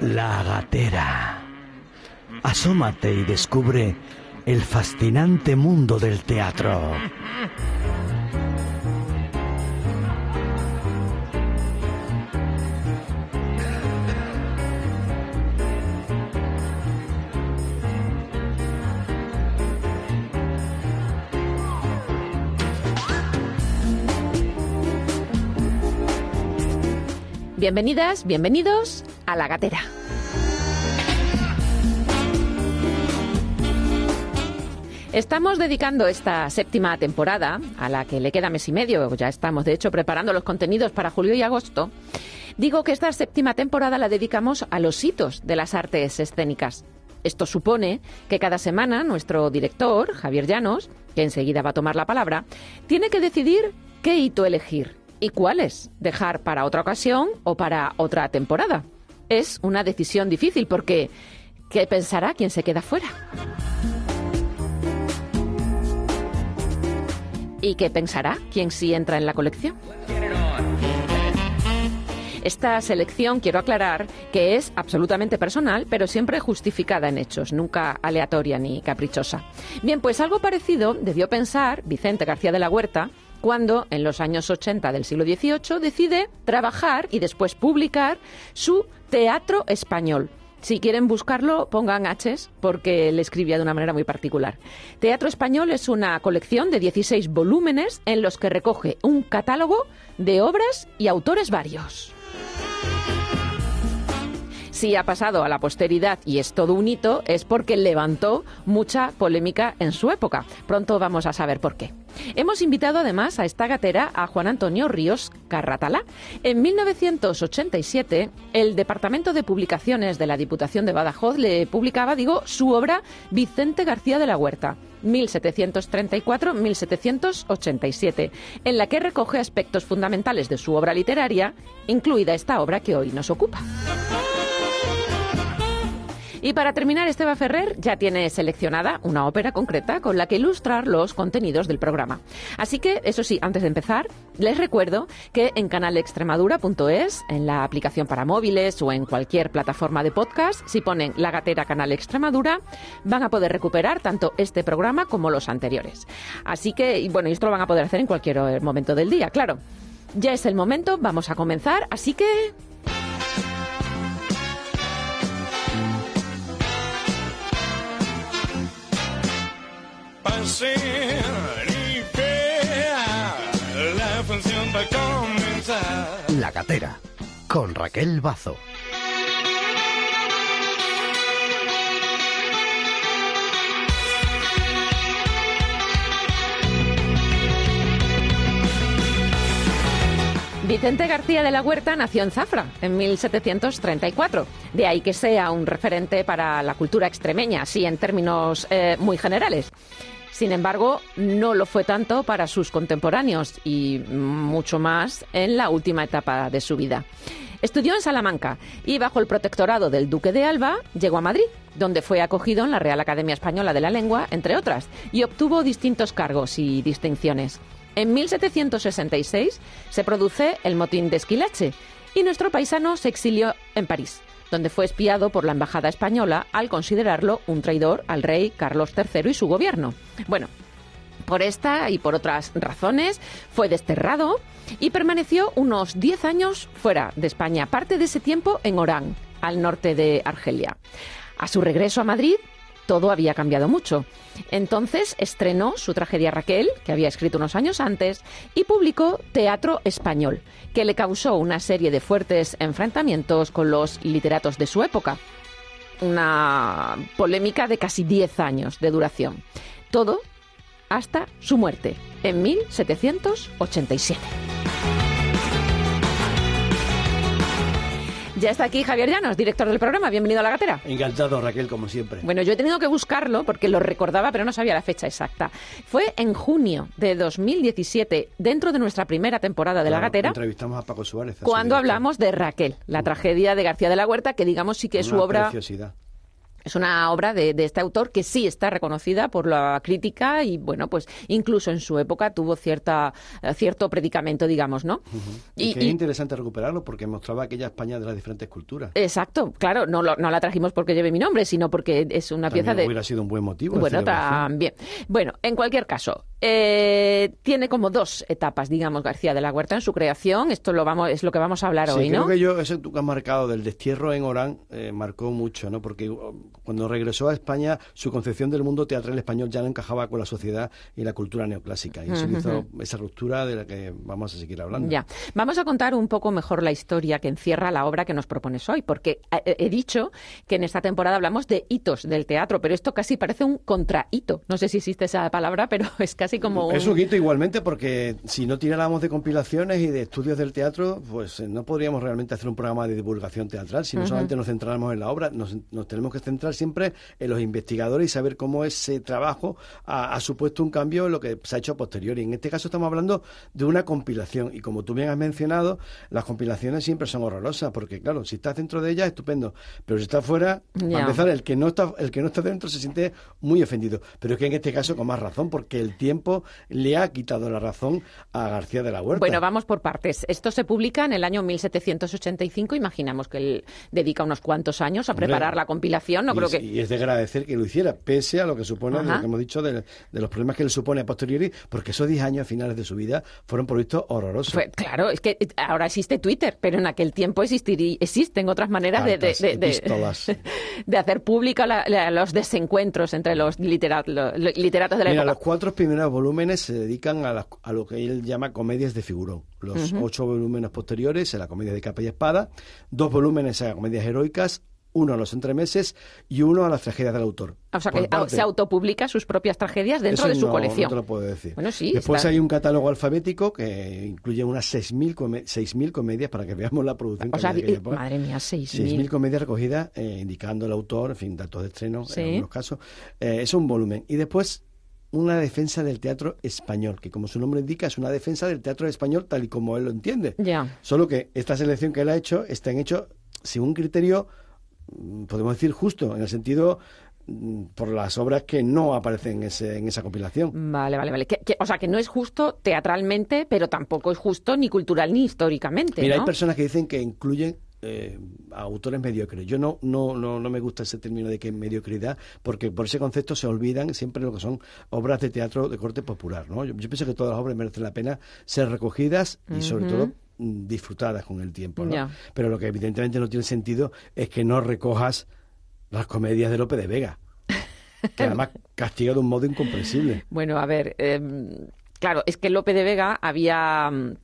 La gatera. Asómate y descubre el fascinante mundo del teatro. Bienvenidas, bienvenidos a La Gatera. Estamos dedicando esta séptima temporada, a la que le queda mes y medio, ya estamos de hecho preparando los contenidos para julio y agosto. Digo que esta séptima temporada la dedicamos a los hitos de las artes escénicas. Esto supone que cada semana nuestro director, Javier Llanos, que enseguida va a tomar la palabra, tiene que decidir qué hito elegir y cuáles dejar para otra ocasión o para otra temporada. Es una decisión difícil porque ¿qué pensará quien se queda fuera? ¿Y qué pensará quien sí entra en la colección? Esta selección, quiero aclarar, que es absolutamente personal, pero siempre justificada en hechos, nunca aleatoria ni caprichosa. Bien, pues algo parecido debió pensar Vicente García de la Huerta cuando, en los años 80 del siglo XVIII, decide trabajar y después publicar su Teatro Español si quieren buscarlo, pongan H's porque le escribía de una manera muy particular. Teatro Español es una colección de 16 volúmenes en los que recoge un catálogo de obras y autores varios si ha pasado a la posteridad y es todo un hito, es porque levantó mucha polémica en su época. Pronto vamos a saber por qué. Hemos invitado además a esta gatera a Juan Antonio Ríos Carratala. En 1987, el Departamento de Publicaciones de la Diputación de Badajoz le publicaba, digo, su obra Vicente García de la Huerta. 1734-1787, en la que recoge aspectos fundamentales de su obra literaria, incluida esta obra que hoy nos ocupa. Y para terminar, Esteba Ferrer ya tiene seleccionada una ópera concreta con la que ilustrar los contenidos del programa. Así que, eso sí, antes de empezar, les recuerdo que en canalextremadura.es, en la aplicación para móviles o en cualquier plataforma de podcast, si ponen la gatera Canal Extremadura, van a poder recuperar tanto este programa como los anteriores. Así que, bueno, esto lo van a poder hacer en cualquier momento del día, claro. Ya es el momento, vamos a comenzar, así que La función va a comenzar. La Gatera, con Raquel Bazo. Vicente García de la Huerta nació en Zafra en 1734. De ahí que sea un referente para la cultura extremeña, así en términos eh, muy generales. Sin embargo, no lo fue tanto para sus contemporáneos y mucho más en la última etapa de su vida. Estudió en Salamanca y bajo el protectorado del Duque de Alba llegó a Madrid, donde fue acogido en la Real Academia Española de la Lengua, entre otras, y obtuvo distintos cargos y distinciones. En 1766 se produce el motín de Esquilache y nuestro paisano se exilió en París donde fue espiado por la Embajada Española al considerarlo un traidor al rey Carlos III y su gobierno. Bueno, por esta y por otras razones fue desterrado y permaneció unos 10 años fuera de España, parte de ese tiempo en Orán, al norte de Argelia. A su regreso a Madrid, todo había cambiado mucho. Entonces estrenó su tragedia Raquel, que había escrito unos años antes, y publicó Teatro Español, que le causó una serie de fuertes enfrentamientos con los literatos de su época. Una polémica de casi 10 años de duración. Todo hasta su muerte en 1787. Ya está aquí Javier Llanos, director del programa. Bienvenido a La Gatera. Encantado, Raquel, como siempre. Bueno, yo he tenido que buscarlo porque lo recordaba, pero no sabía la fecha exacta. Fue en junio de 2017, dentro de nuestra primera temporada de La Gatera. Entrevistamos a Paco Suárez. cuando hablamos de Raquel, la tragedia de García de la Huerta, que digamos sí que es su obra... Preciosidad Es una obra de, este autor que sí está reconocida por la crítica y, bueno, pues incluso en su época tuvo cierta, eh, cierto predicamento, digamos, ¿no? Y, es interesante recuperarlo porque mostraba aquella España de las diferentes culturas. Exacto, claro, no, no la trajimos porque lleve mi nombre, sino porque es una pieza de... hubiera sido un buen motivo. Bueno, también. Bueno, en cualquier caso, eh, tiene como dos etapas, digamos, García de la Huerta en su creación. Esto lo vamos, es lo que vamos a hablar hoy, ¿no? creo que yo, eso que has marcado del destierro en Orán, eh, marcó mucho, ¿no? Porque cuando regresó a España, su concepción del mundo teatral español ya no encajaba con la sociedad y la cultura neoclásica. Y eso hizo esa ruptura de la que vamos a seguir hablando. Ya. Vamos a contar un poco mejor la historia que encierra la obra que nos propones hoy, porque he dicho que en esta temporada hablamos de hitos del teatro, pero esto casi parece un contrahito. No sé si existe esa palabra, pero es casi como un... Es un hito igualmente, porque si no tiráramos de compilaciones y de estudios del teatro, pues eh, no podríamos realmente hacer un programa de divulgación teatral. Si no solamente nos centráramos en la obra, nos, nos tenemos que centrar siempre en los investigadores y saber cómo ese trabajo ha, supuesto un cambio en lo que se ha hecho a posteriori. En este caso estamos hablando de una compilación y como tú bien has mencionado, las compilaciones siempre son horrorosas porque claro, si estás dentro de ellas estupendo, pero si estás fuera, para empezar el que no está el que no está dentro se siente muy ofendido, pero es que en este caso con más razón porque el tiempo le ha quitado la razón a García de la Huerta. Bueno, vamos por partes. Esto se publica en el año 1785, imaginamos que él dedica unos cuantos años a preparar la compilación, no creo que y es de agradecer que lo hiciera, pese a lo que supone, lo que hemos dicho, de, los problemas que le supone a posteriori, porque esos 10 años finales de su vida fueron visto horrorosos. claro, es que ahora existe Twitter, pero en aquel tiempo existiría, existen otras maneras de, de, hacer pública los desencuentros entre los, literatos de la Mira, época. los cuatro primeros volúmenes se dedican a, a lo que él llama comedias de figurón. Los ocho volúmenes posteriores a la comedia de capa y espada, dos volúmenes a comedias heroicas, uno a los entremeses y uno a las tragedias del autor. O sea, que se autopublica sus propias tragedias dentro de su colección. No te lo puedo decir. Bueno, sí, Después hay un catálogo alfabético que incluye unas 6.000 comedias para que veamos la producción. O sea, madre mía, 6.000. 6.000 comedias recogidas eh, indicando el autor, en fin, datos de estreno en algunos casos. Eh, es un volumen. Y después una defensa del teatro español, que como su nombre indica es una defensa del teatro español tal y como él lo entiende. Ya. Solo que esta selección que él ha hecho está en hecho según un criterio podemos decir justo, en el sentido mm, por las obras que no aparecen en, esa compilación. Vale, vale, vale. o sea, que no es justo teatralmente, pero tampoco es justo ni cultural ni históricamente. Mira, hay personas que dicen que incluyen eh, a autores mediocres. Yo no, no, no, no me gusta ese término de que es mediocridad, porque por ese concepto se olvidan siempre lo que son obras de teatro de corte popular. ¿no? Yo, pienso que todas las obras merecen la pena ser recogidas y sobre todo Mm, disfrutadas con el tiempo, ¿no? Pero lo que evidentemente no tiene sentido es que no recojas las comedias de Lope de Vega, que además castiga de un modo incomprensible. Bueno, a ver, em, claro, es que Lope de Vega había mm,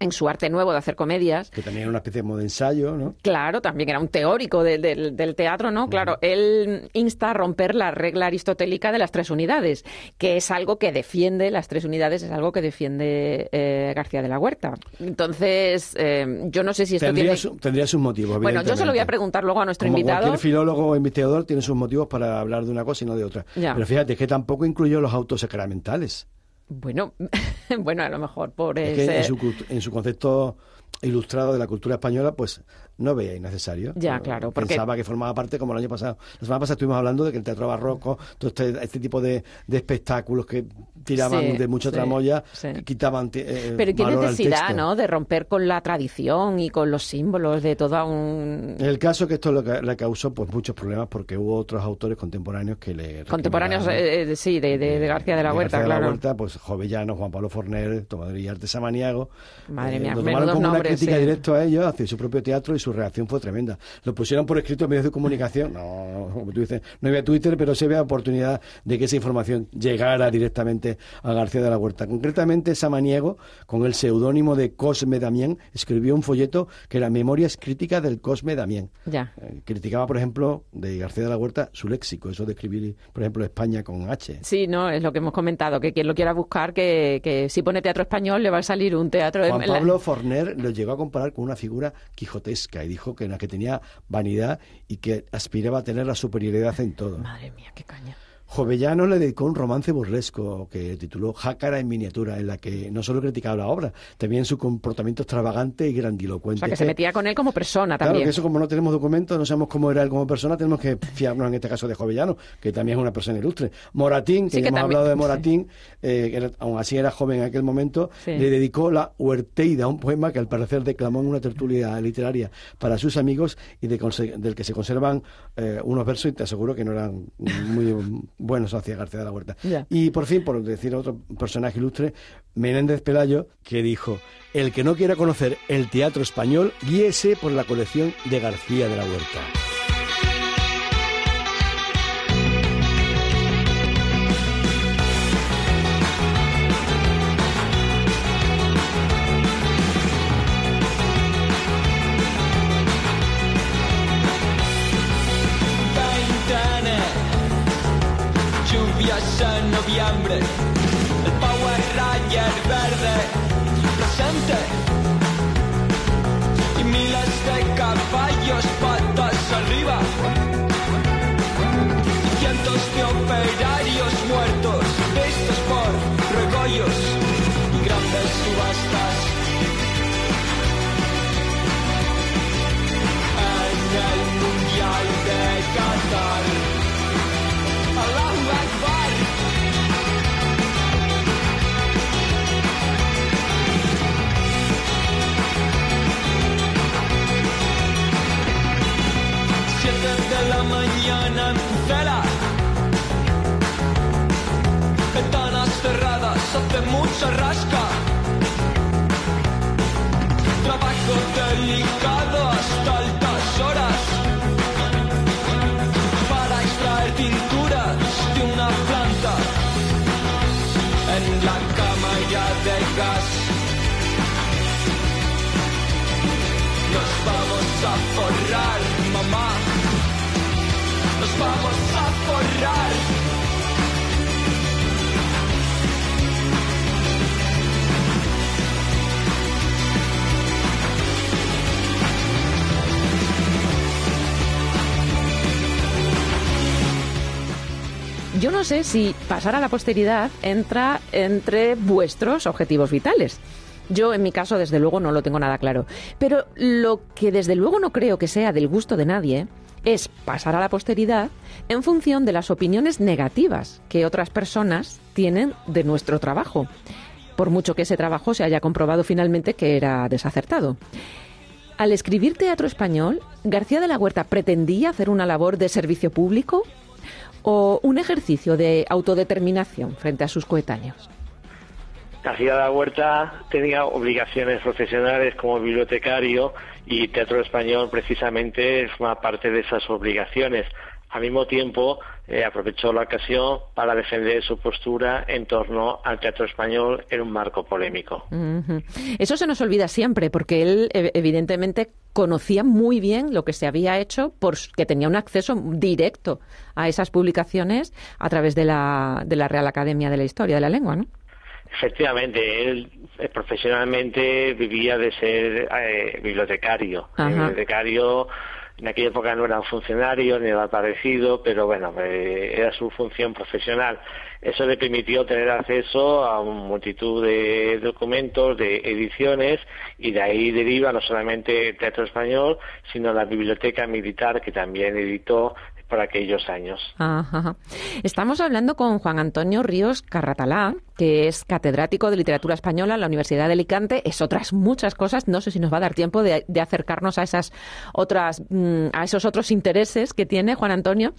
en su arte nuevo de hacer comedias. Que también era una especie de ensayo, ¿no? Claro, también era un teórico del teatro, ¿no? Claro, él insta a romper la regla aristotélica de las tres unidades, que es algo que defiende, las tres unidades es algo que defiende eh, García de la Huerta. Entonces, eh, yo no sé si esto tendría tiene... tendría sus motivos, Bueno, yo se lo voy a preguntar luego a nuestro Como invitado. cualquier filólogo o investigador tiene sus motivos para hablar de una cosa y no de otra. Pero fíjate, que tampoco incluyó los autos sacramentales. Bueno, bueno, a lo mejor por es que en, su, en su concepto ilustrado de la cultura española, pues no veía innecesario. Ya, claro. Pensaba que formaba parte, como el año pasado. La semana pasada estuvimos hablando de que el teatro barroco, todo este, este tipo de, espectáculos que tiraban de mucha tramoya, quitaban. Eh, Pero qué necesidad, ¿no? De romper con la tradición y con los símbolos de todo un. El caso que esto le causó pues muchos problemas porque hubo otros autores contemporáneos que le. Contemporáneos, eh, sí, de, de, García de la Huerta, García claro. de la Huerta, pues Jovellano, Juan Pablo Forner, Tomador y Samaniago. Madre eh, mía, lo tomaron como una crítica directa a ellos hacia su propio teatro y su reacción fue tremenda. Lo pusieron por escrito en medios de comunicación. No, como tú dices, no había Twitter, pero se ve oportunidad de que esa información llegara directamente a García de la Huerta. Concretamente, Samaniego, con el seudónimo de Cosme Damián, escribió un folleto que era Memorias Críticas del Cosme Damián. Ya. Eh, criticaba, por ejemplo, de García de la Huerta su léxico, eso de escribir, por ejemplo, España con H. Sí, no, es lo que hemos comentado, que quien lo quiera buscar, que, que si pone teatro español le va a salir un teatro... Juan Pablo Forner lo llegó a comparar con una figura quijotesca y dijo que, que tenía vanidad y que aspiraba a tener la superioridad en todo. Madre mía, qué caña. Jovellano le dedicó un romance burlesco que tituló Jácara en miniatura, en la que no solo criticaba la obra, también su comportamiento extravagante y grandilocuente. O sea, que se metía con él como persona también. Claro, que eso como no tenemos documentos, no sabemos cómo era él como persona, tenemos que fiarnos en este caso de Jovellano, que también es una persona ilustre. Moratín, que ya hemos hablado de Moratín, eh, que aún así era joven en aquel momento, le dedicó la Huerteida, un poema que al parecer declamó en una tertulia literaria para sus amigos y del que se conservan eh, unos versos y te aseguro que no eran muy buenos hacia García de la Huerta. Y por fin, por decir otro personaje ilustre, Menéndez Pelayo, que dijo, el que no quiera conocer el teatro español, guíese por la colección de García de la Huerta. Arriba Si pasar a la posteridad entra entre vuestros objetivos vitales. Yo, en mi caso, desde luego, no lo tengo nada claro. Pero lo que desde luego no creo que sea del gusto de nadie es pasar a la posteridad en función de las opiniones negativas que otras personas tienen de nuestro trabajo, por mucho que ese trabajo se haya comprobado finalmente que era desacertado. Al escribir teatro español, García de la Huerta pretendía hacer una labor de servicio público o un ejercicio de autodeterminación frente a sus coetáneos. García de la Huerta tenía obligaciones profesionales como bibliotecario y Teatro Español precisamente forma parte de esas obligaciones. Al mismo tiempo, eh, aprovechó la ocasión para defender su postura en torno al teatro español en un marco polémico. Eso se nos olvida siempre, porque él evidentemente conocía muy bien lo que se había hecho, porque tenía un acceso directo a esas publicaciones a través de la, de la Real Academia de la Historia de la Lengua, ¿no? Efectivamente, él eh, profesionalmente vivía de ser eh, bibliotecario. bibliotecario en aquella época no era un funcionario ni nada parecido, pero bueno, eh, era su función profesional. Eso le permitió tener acceso a una multitud de documentos, de ediciones, y de ahí deriva no solamente Teatro Español, sino la Biblioteca Militar, que también editó por aquellos años. Estamos hablando con Juan Antonio Ríos Carratalá, que es catedrático de literatura española en la Universidad de Alicante. Es otras muchas cosas. No sé si nos va a dar tiempo de, acercarnos a esas otras, mm, a esos otros intereses que tiene Juan Antonio.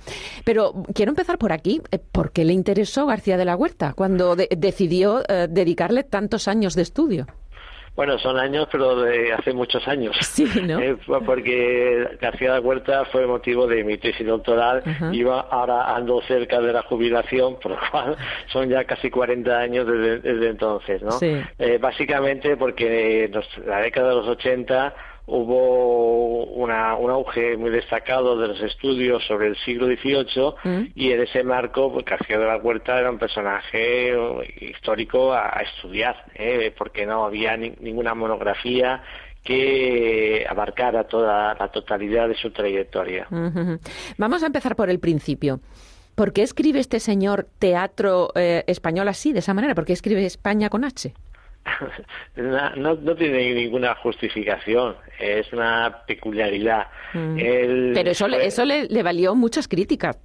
Pero quiero empezar por aquí. Eh, ¿Por qué le interesó García de la Huerta cuando decidió eh, dedicarle tantos años de estudio? Bueno, son años, pero de hace muchos años. Sí, ¿no? Eh, porque García de Huerta fue motivo de mi tesis doctoral. Iba ahora ando cerca de la jubilación, por lo cual son ya casi 40 años desde, entonces, ¿no? Sí. Eh, básicamente porque en la década de los 80 hubo una, un auge muy destacado de los estudios sobre el siglo XVIII mm. y en ese marco pues, García de la Huerta era un personaje histórico a, estudiar, ¿eh? porque no había ninguna monografía que abarcara toda la totalidad de su trayectoria. Vamos a empezar por el principio. ¿Por qué escribe este señor teatro eh, español así, de esa manera? ¿Por qué escribe España con H? No, no, tiene ninguna justificación, es una peculiaridad. Mm. Pero eso, eso le, le, valió muchas críticas.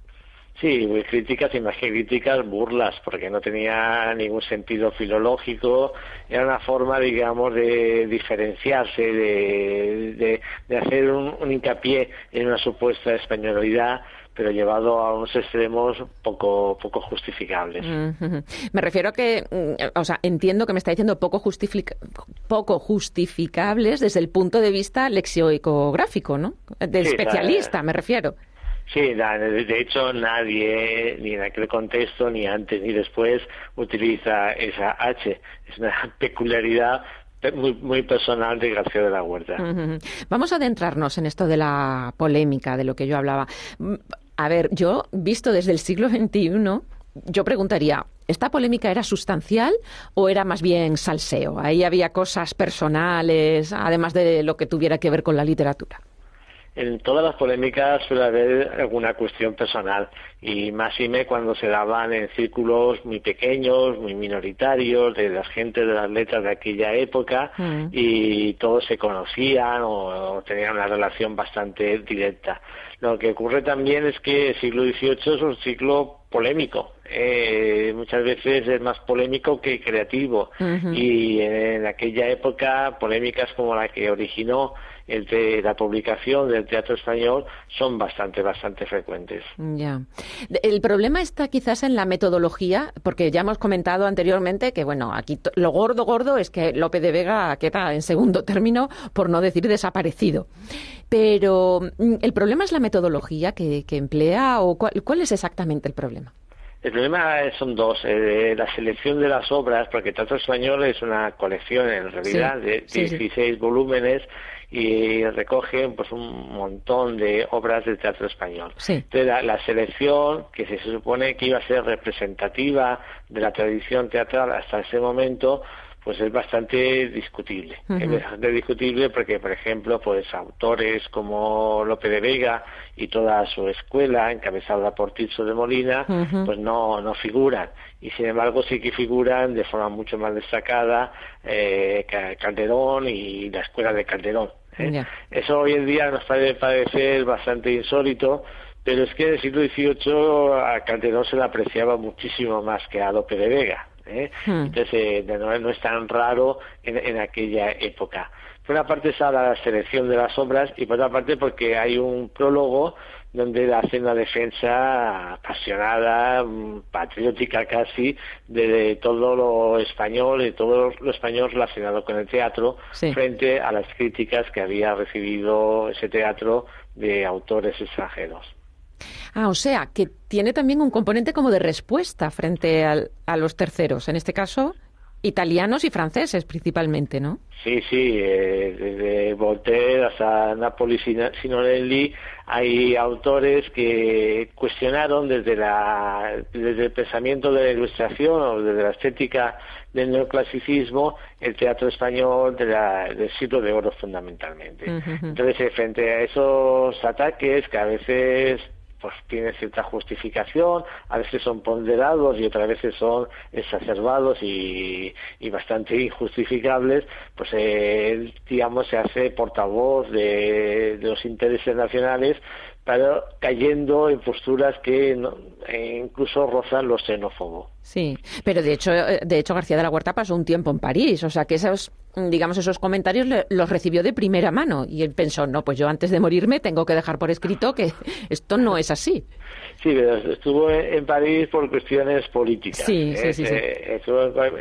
Sí, críticas y más que críticas, burlas, porque no tenía ningún sentido filológico, era una forma, digamos, de diferenciarse, de, de, hacer un, hincapié en una supuesta españolidad pero llevado a unos extremos poco poco justificables. Me refiero a que, mm, o sea, entiendo que me está diciendo poco, poco justificables desde el punto de vista lexicográfico, ¿no? De especialista, me refiero. Sí, de hecho nadie, ni en aquel contexto, ni antes ni después, utiliza esa H. Es una peculiaridad muy, muy personal de García de la Huerta. Vamos a adentrarnos en esto de la polémica, de lo que yo hablaba. A ver, yo, visto desde el siglo XXI, yo preguntaría, ¿esta polémica era sustancial o era más bien salseo? Ahí había cosas personales, además de lo que tuviera que ver con la literatura en todas las polémicas suele haber alguna cuestión personal y más y me cuando se daban en círculos muy pequeños, muy minoritarios, de las gente de las letras de aquella época mm. y todos se conocían o, tenían una relación bastante directa. Lo que ocurre también es que el siglo XVIII es un ciclo polémico. Eh, muchas veces es más polémico que creativo y en aquella época polémicas como la que originó de la publicación del teatro español son bastante, bastante frecuentes. Ya. El problema está quizás en la metodología, porque ya hemos comentado anteriormente que, bueno, aquí lo gordo, gordo es que Lope de Vega queda en segundo término, por no decir desaparecido. Pero, mm, ¿el problema es la metodología que, emplea o cuál es exactamente el problema? El problema son dos. Eh, la selección de las obras, porque Teatro Español es una colección en realidad de 16 volúmenes y recoge pues un montón de obras del teatro español. Entonces la, selección, que se supone que iba a ser representativa de la tradición teatral hasta ese momento, pues es bastante discutible. Es bastante discutible porque, por ejemplo, pues autores como Lope de Vega y toda su escuela, encabezada por Tirso de Molina, pues no, no figuran. Y sin embargo sí que figuran de forma mucho más destacada eh, Calderón y la escuela de Calderón. ¿eh? Eso hoy en día nos puede parecer bastante insólito, pero es que en el siglo XVIII a Calderón se le apreciaba muchísimo más que a Lope de Vega. ¿Eh? Hmm. Entonces, eh, no, es tan raro en, aquella época. Por una parte está la selección de las obras y por otra parte porque hay un prólogo donde hace una defensa apasionada, mm, patriótica casi, de, todo lo español, de todo lo español relacionado con el teatro, frente a las críticas que había recibido ese teatro de autores extranjeros. Ah, o sea, que tiene también un componente como de respuesta frente a los terceros, en este caso italianos y franceses principalmente, ¿no? Sí, sí, eh, desde Voltaire hasta Napoli Sinonelli hay autores que cuestionaron desde, la, desde el pensamiento de la ilustración o desde la estética del neoclasicismo el teatro español del siglo de oro fundamentalmente. Entonces, eh, frente a esos ataques que a veces pues tiene cierta justificación, a veces son ponderados y otras veces son exacerbados y, bastante injustificables, pues él, digamos, se hace portavoz de los intereses nacionales, pero cayendo en posturas que e incluso rozan lo xenófobo. Sí, pero de hecho, eh, de hecho García de la Huerta pasó un tiempo en París, o sea que esos, digamos, esos comentarios los recibió de primera mano y él pensó, no, pues yo antes de morirme tengo que dejar por escrito que esto no es así. Sí, pero estuvo en París por cuestiones políticas. Sí, sí, sí. Eh,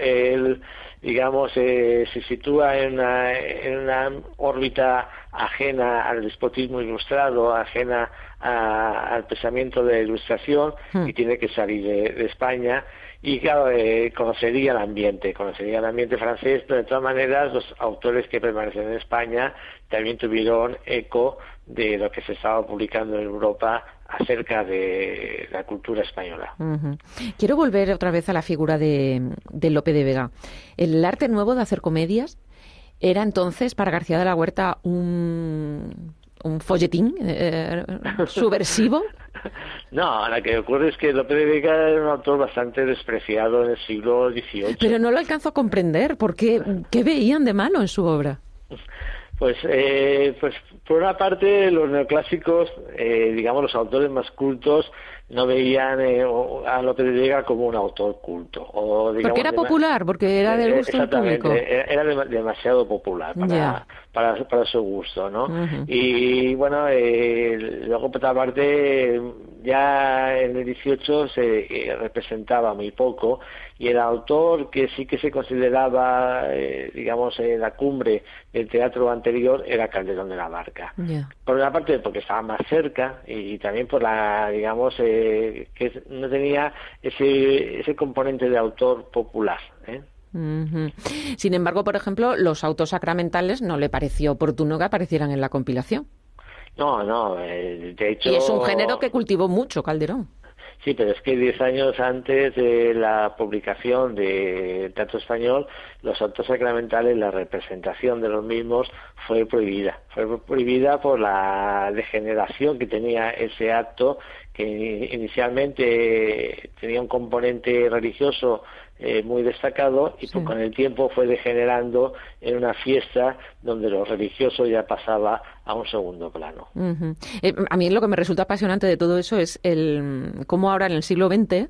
él, digamos, eh, se sitúa en en una órbita ajena al despotismo ilustrado, ajena al pensamiento de la ilustración hmm. y tiene que salir de, España y claro, eh, conocería el ambiente, conocería el ambiente francés, pero de todas maneras los autores que permanecen en España también tuvieron eco de lo que se estaba publicando en Europa acerca de la cultura española. Quiero volver otra vez a la figura de, de Lope de Vega. El arte nuevo de hacer comedias era entonces para García de la Huerta un, un folletín eh, subversivo. No, lo que ocurre es que López de Vega era un autor bastante despreciado en el siglo XVIII. Pero no lo alcanzo a comprender, porque ¿qué veían de malo en su obra? Pues, eh, pues por una parte, los neoclásicos, eh, digamos, los autores más cultos, no veían eh, a López de Vega como un autor culto. O, porque era popular, porque era del gusto del público. Era demasiado popular para, para, para, su gusto, ¿no? Y bueno, eh, luego por otra parte, ya en el 18 se eh, representaba muy poco y el autor que sí que se consideraba, eh, digamos, en la cumbre del teatro anterior era Calderón de la Barca. Por una parte porque estaba más cerca y, también por la, digamos, eh, que no tenía ese, ese componente de autor popular. ¿eh? Sin embargo, por ejemplo, los autos sacramentales no le pareció oportuno que aparecieran en la compilación. No, no, de hecho... Y es un género que cultivó mucho Calderón. Sí, pero es que diez años antes de la publicación de Teatro Español, los actos sacramentales, la representación de los mismos fue prohibida. Fue prohibida por la degeneración que tenía ese acto, que inicialmente tenía un componente religioso eh, muy destacado y con el tiempo fue degenerando en una fiesta donde lo religioso ya pasaba a un segundo plano. Eh, a mí lo que me resulta apasionante de todo eso es el cómo ahora en el siglo XX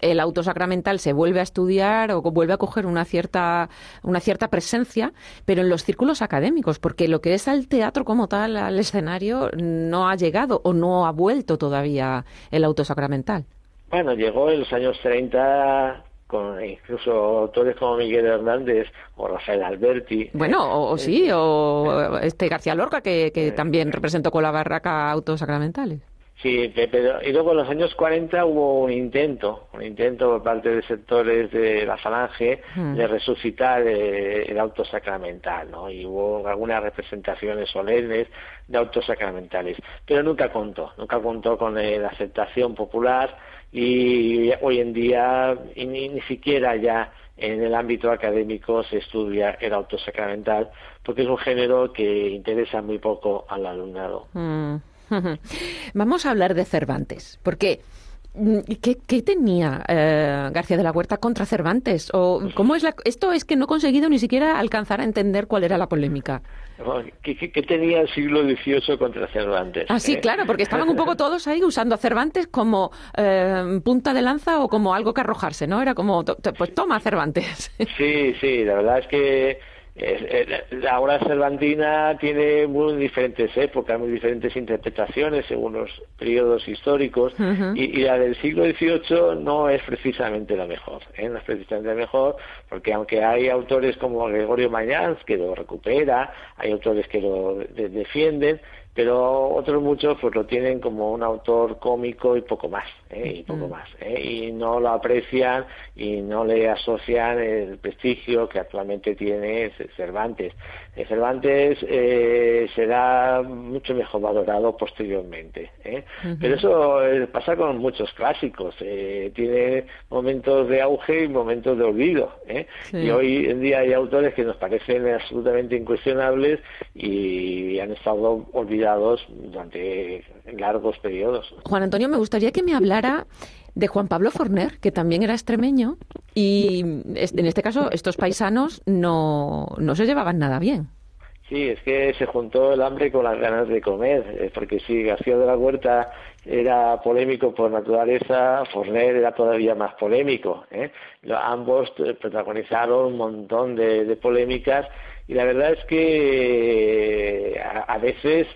el auto sacramental se vuelve a estudiar o vuelve a coger una cierta, una cierta presencia, pero en los círculos académicos, porque lo que es al teatro como tal, al escenario, no ha llegado o no ha vuelto todavía el auto sacramental. Bueno, llegó en los años 30 con incluso autores como Miguel Hernández o Rafael Alberti. Bueno, o, sí, eh, o este García Lorca, que, que eh, también representó con la barraca autos sacramentales. Sí, pero y luego en los años 40 hubo un intento, un intento por parte de sectores de la falange hmm. de resucitar eh, el auto sacramental, ¿no? Y hubo algunas representaciones solemnes de autos sacramentales, pero nunca contó, nunca contó con la aceptación popular y hoy en día ni, siquiera ya en el ámbito académico se estudia el autosacramental porque es un género que interesa muy poco al alumnado. Mm. Vamos a hablar de Cervantes, porque mm, ¿Qué, tenía eh, García de la Huerta contra Cervantes? ¿O cómo es esto es que no he conseguido ni siquiera alcanzar a entender cuál era la polémica. ¿Qué, tenía el siglo XVIII contra Cervantes? Ah, sí, eh? claro, porque estaban un poco todos ahí usando a Cervantes como eh, punta de lanza o como algo que arrojarse, ¿no? Era como, pues toma Cervantes. Sí, sí, la verdad es que la obra cervantina tiene muy diferentes épocas, muy diferentes interpretaciones según los periodos históricos y, la del siglo XVIII no es precisamente la mejor, ¿eh? no es precisamente la mejor porque aunque hay autores como Gregorio Mañanz que lo recupera, hay autores que lo defienden, pero otros muchos pues lo tienen como un autor cómico y poco más ¿eh? y poco más ¿eh? y no lo aprecian y no le asocian el prestigio que actualmente tiene Cervantes eh, Cervantes será mucho mejor valorado posteriormente pero eso pasa con muchos clásicos tiene momentos de auge y momentos de olvido y hoy en día hay autores que nos parecen absolutamente incuestionables y han estado olvidados durante largos periodos. Juan Antonio, me gustaría que me hablara de Juan Pablo Forner, que también era extremeño, y en este caso estos paisanos no, no se llevaban nada bien. Sí, es que se juntó el hambre con las ganas de comer, eh, porque si García de la Huerta era polémico por naturaleza, Forner era todavía más polémico. ¿eh? Ambos protagonizaron un montón de polémicas y la verdad es que eh, a, veces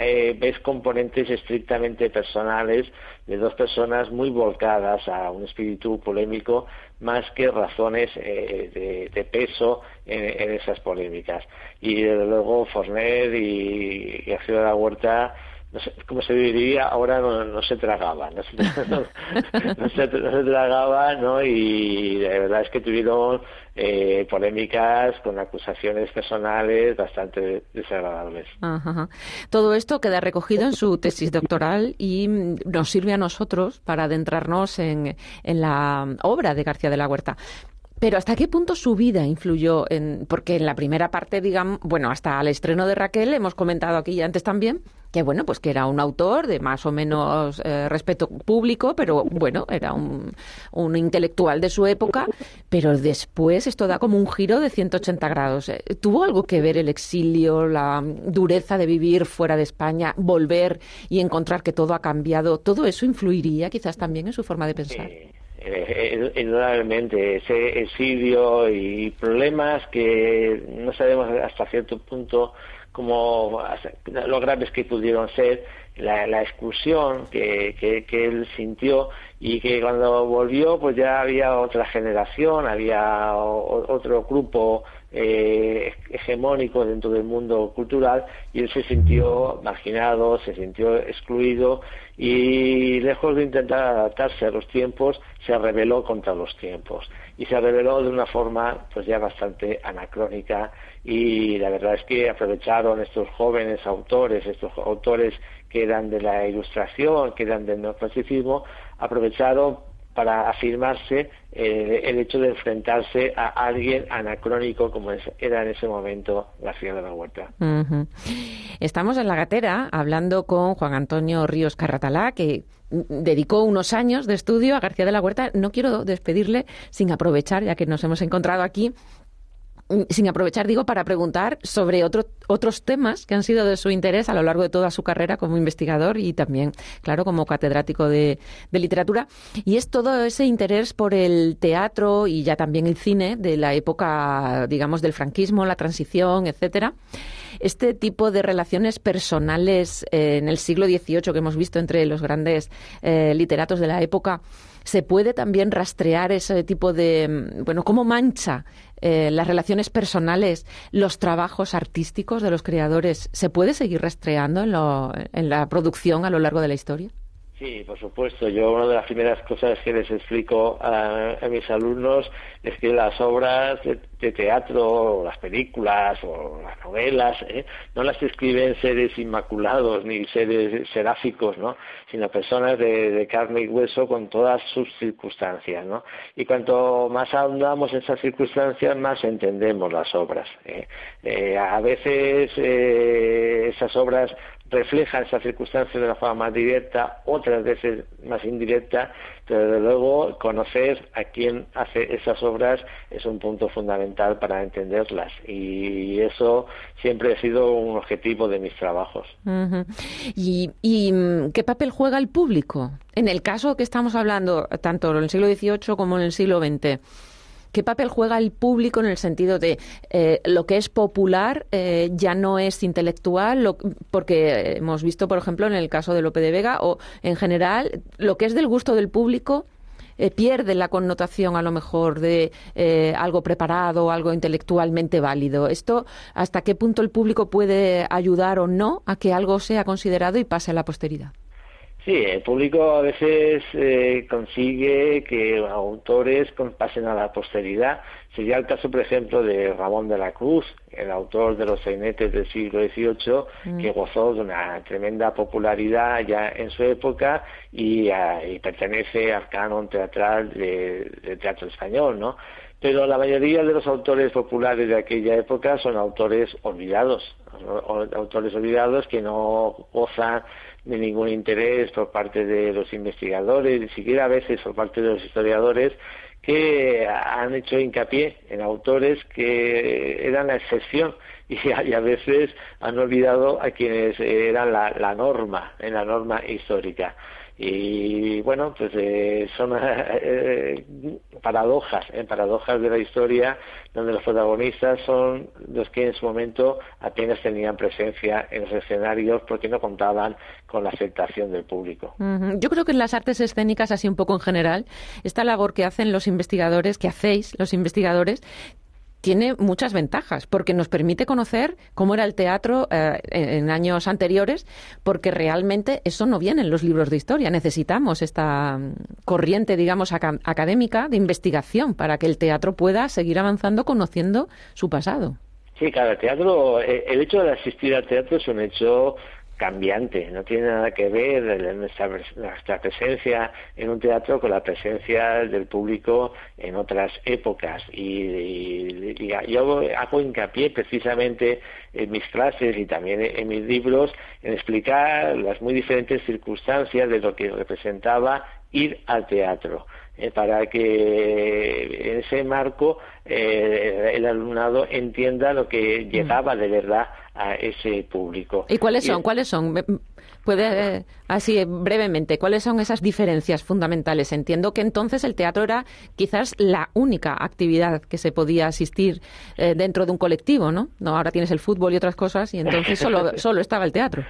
eh, ves componentes estrictamente personales de dos personas muy volcadas a un espíritu polémico más que razones eh, de, peso en, esas polémicas. Y desde luego Forner y García de la Huerta no sé cómo se diría, ahora no, se tragaba, no se, no, se, tragaba, ¿no? Y la verdad es que tuvieron eh, polémicas con acusaciones personales bastante desagradables. Todo esto queda recogido en su tesis doctoral y nos sirve a nosotros para adentrarnos en, en la obra de García de la Huerta. Pero ¿hasta qué punto su vida influyó en...? Porque en la primera parte, digamos, bueno, hasta el estreno de Raquel, hemos comentado aquí antes también, que bueno, pues que era un autor de más o menos eh, respeto público, pero bueno, era un, un, intelectual de su época, pero después esto da como un giro de 180 grados. Eh, ¿Tuvo algo que ver el exilio, la dureza de vivir fuera de España, volver y encontrar que todo ha cambiado? ¿Todo eso influiría quizás también en su forma de pensar? Eh, indudablemente ese exilio y problemas que no sabemos hasta cierto punto como lo graves que pudieron ser, la, la exclusión que, que, él sintió y que cuando volvió pues ya había otra generación, había otro grupo eh, hegemónico dentro del mundo cultural y él se sintió marginado, se sintió excluido y lejos de intentar adaptarse a los tiempos, se rebeló contra los tiempos. Y se rebeló de una forma pues ya bastante anacrónica. Y la verdad es que aprovecharon estos jóvenes autores, estos autores que eran de la ilustración, que eran del neoclasicismo, aprovecharon para afirmarse eh, el hecho de enfrentarse a alguien anacrónico como era en ese momento García de la Huerta. Estamos en la gatera hablando con Juan Antonio Ríos Carratalá, que dedicó unos años de estudio a García de la Huerta. No quiero despedirle sin aprovechar, ya que nos hemos encontrado aquí, sin aprovechar, digo, para preguntar sobre otros temas que han sido de su interés a lo largo de toda su carrera como investigador y también, claro, como catedrático de, literatura. Y es todo ese interés por el teatro y ya también el cine de la época, digamos, del franquismo, la transición, etcétera. Este tipo de relaciones personales eh, en el siglo XVIII que hemos visto entre los grandes eh, literatos de la época, se puede también rastrear ese tipo de, mm, bueno, cómo mancha eh, las relaciones personales, los trabajos artísticos de los creadores, ¿se puede seguir rastreando en, la producción a lo largo de la historia? Sí, por supuesto. Yo una de las primeras cosas que les explico a, mis alumnos es que las obras de, teatro, las películas o las novelas, ¿eh? no las escriben seres inmaculados ni seres seráficos, ¿no? sino personas de, carne y hueso con todas sus circunstancias. ¿no? Y cuanto más ahondamos en esas circunstancias, más entendemos las obras. ¿eh? Eh, a veces esas obras reflejan esas circunstancias de la forma más directa, otras veces más indirecta, pero desde luego conocer a quién hace esas obras es un punto fundamental para entenderlas y eso siempre ha sido un objetivo de mis trabajos. ¿Y, ¿Y mm, qué papel juega el público? En el caso que estamos hablando, tanto en el siglo XVIII como en el siglo XX, ¿Qué papel juega el público en el sentido de eh, lo que es popular eh, ya no es intelectual? porque hemos visto, por ejemplo, en el caso de Lope de Vega o en general, lo que es del gusto del público eh, pierde la connotación a lo mejor de algo preparado, algo intelectualmente válido. ¿Esto hasta qué punto el público puede ayudar o no a que algo sea considerado y pase a la posteridad? Sí, el público a veces eh, consigue que autores pasen a la posteridad. Sería el caso, por ejemplo, de Ramón de la Cruz, el autor de los sainetes del siglo XVIII, mm. que gozó de una tremenda popularidad ya en su época y, pertenece al canon teatral del teatro español, ¿no? Pero la mayoría de los autores populares de aquella época son autores olvidados, autores olvidados que no gozan de ningún interés por parte de los investigadores, ni siquiera a veces por parte de los historiadores, que han hecho hincapié en autores que eran la excepción y a, veces han olvidado a quienes eran la, la norma, en la norma histórica y bueno pues eh, son eh, paradojas eh, paradojas de la historia donde los protagonistas son los que en su momento apenas tenían presencia en los escenarios porque no contaban con la aceptación del público. Yo creo que en las artes escénicas, así un poco en general, esta labor que hacen los investigadores, que hacéis los investigadores, tiene muchas ventajas, porque nos permite conocer cómo era el teatro eh, en años anteriores, porque realmente eso no viene en los libros de historia. Necesitamos esta mm, corriente, digamos, académica de investigación para que el teatro pueda seguir avanzando conociendo su pasado. Sí, claro, el teatro, eh, el hecho de asistir al teatro es un hecho cambiante, no tiene nada que ver nuestra, nuestra, presencia en un teatro con la presencia del público en otras épocas. Y, yo hago hincapié precisamente en mis clases y también en mis libros en explicar las muy diferentes circunstancias de lo que representaba ir al teatro. Eh, para que en ese marco eh, el alumnado entienda lo que mm. llegaba de verdad a ese público. ¿Y cuáles son? ¿Cuáles son? Puede, así brevemente, ¿cuáles son esas diferencias fundamentales? Entiendo que entonces el teatro era quizás la única actividad que se podía asistir eh, dentro de un colectivo, ¿no? No, ahora tienes el fútbol y otras cosas y entonces solo, solo estaba el teatro.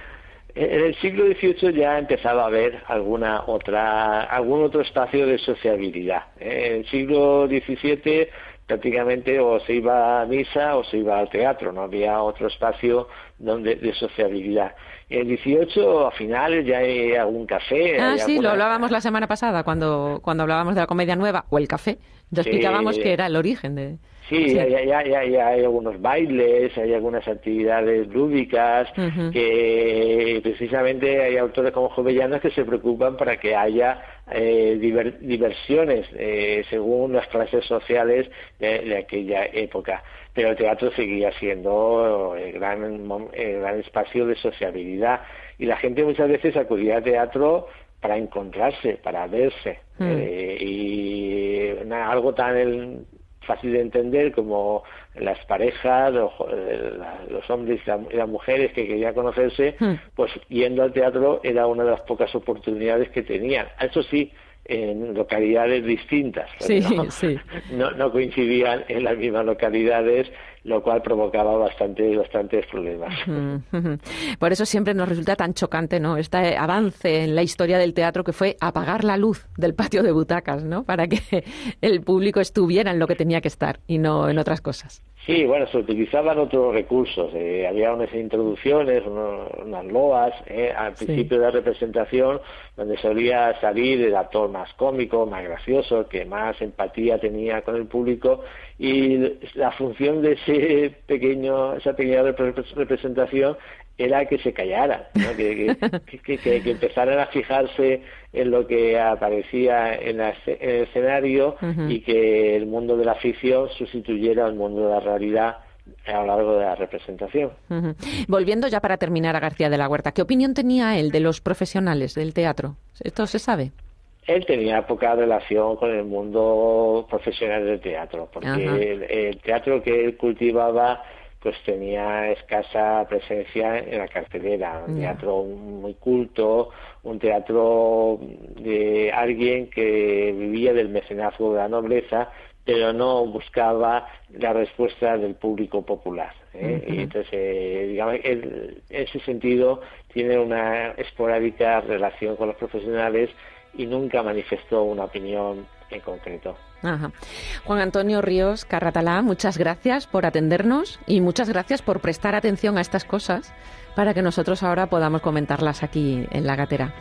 En el siglo XVIII ya empezaba a haber alguna otra, algún otro espacio de sociabilidad. En el siglo XVII prácticamente o se iba a misa o se iba al teatro, no había otro espacio donde de sociabilidad. En el 18 a finales ya hay algún café. Ah, sí, lo hablábamos la semana pasada cuando, cuando hablábamos de la comedia nueva o el café. Ya explicábamos que era el origen de... Sí, Hay, algunos bailes, hay algunas actividades lúdicas, que precisamente hay autores como Jovellanos que se preocupan para que haya eh, diversiones eh, según las clases sociales de, aquella época. Pero el teatro seguía siendo el gran, el gran espacio de sociabilidad y la gente muchas veces acudía al teatro para encontrarse, para verse. Mm. Eh, y algo tan fácil de entender como las parejas, los, eh, los hombres y las mujeres que querían conocerse, hmm. pues yendo al teatro era una de las pocas oportunidades que tenían. Eso sí, en localidades distintas. no, no, coincidían en las mismas localidades lo cual provocaba bastante, bastantes problemas. Por eso siempre nos resulta tan chocante ¿no? este avance en la historia del teatro que fue apagar la luz del patio de butacas, ¿no? para que el público estuviera en lo que tenía que estar y no en otras cosas. Sí, bueno, se utilizaban otros recursos. Eh, había unas introducciones, unas loas eh, al principio de la representación, donde solía salir el actor más cómico, más gracioso, que más empatía tenía con el público, y la función de ese pequeño, esa pequeña representación era que se callaran, que, que, que, empezaran a fijarse en lo que aparecía en, el escenario y que el mundo de la ficción sustituyera al mundo de la realidad a lo largo de la representación. Volviendo ya para terminar a García de la Huerta, ¿qué opinión tenía él de los profesionales del teatro? ¿Esto se sabe? Él tenía poca relación con el mundo profesional del teatro, porque el, teatro que él cultivaba pues tenía escasa presencia en la cartelera, un teatro muy culto, un teatro de alguien que vivía del mecenazgo de la nobleza, pero no buscaba la respuesta del público popular. ¿eh? Y entonces, eh, digamos, en ese sentido tiene una esporádica relación con los profesionales y nunca manifestó una opinión en concreto. Juan Antonio Ríos Carratalá, muchas gracias por atendernos y muchas gracias por prestar atención a estas cosas para que nosotros ahora podamos comentarlas aquí en la gatera.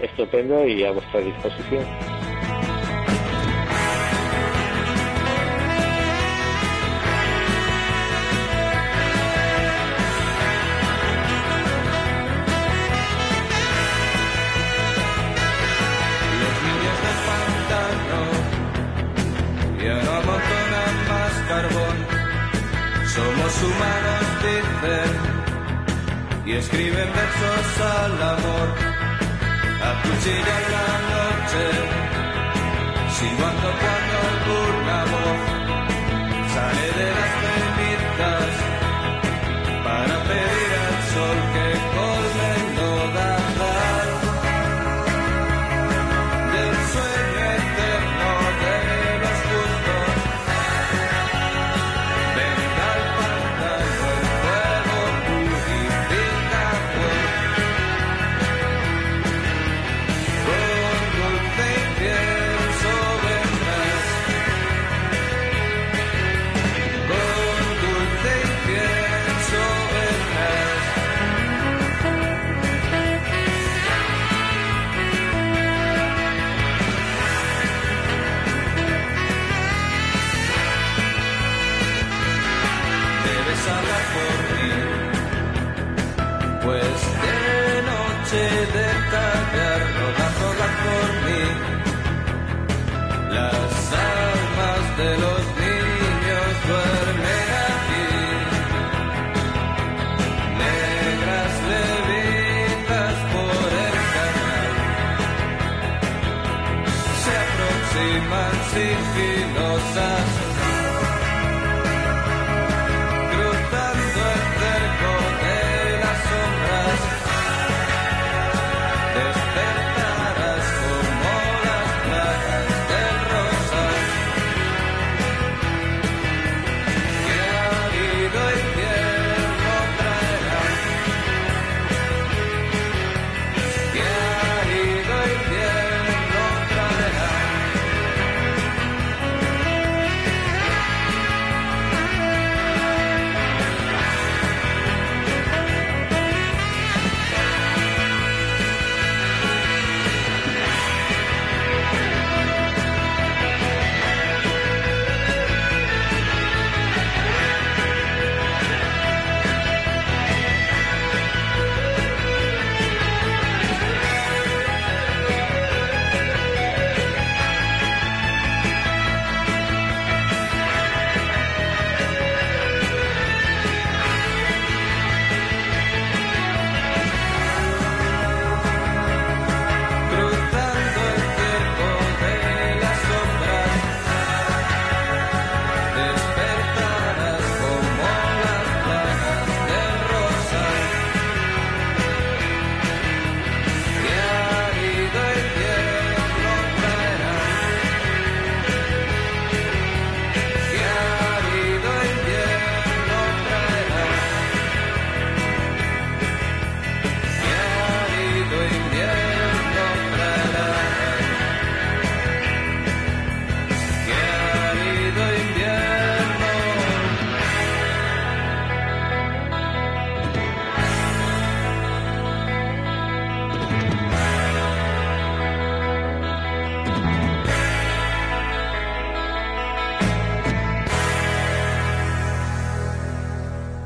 Estupendo y a vuestra disposición. Al amor, acuchillan la noche,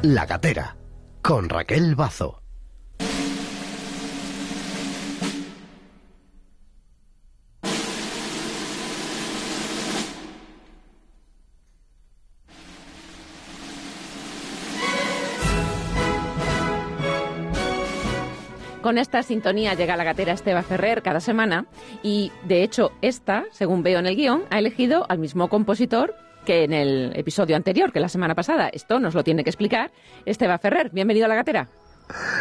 La Gatera, con Raquel Bazo. Con esta sintonía llega la gatera Esteba Ferrer cada semana y, de hecho, esta, según veo en el guion, ha elegido al mismo compositor que en el episodio anterior, que la semana pasada. Esto nos lo tiene que explicar Esteba Ferrer. Bienvenido a la gatera.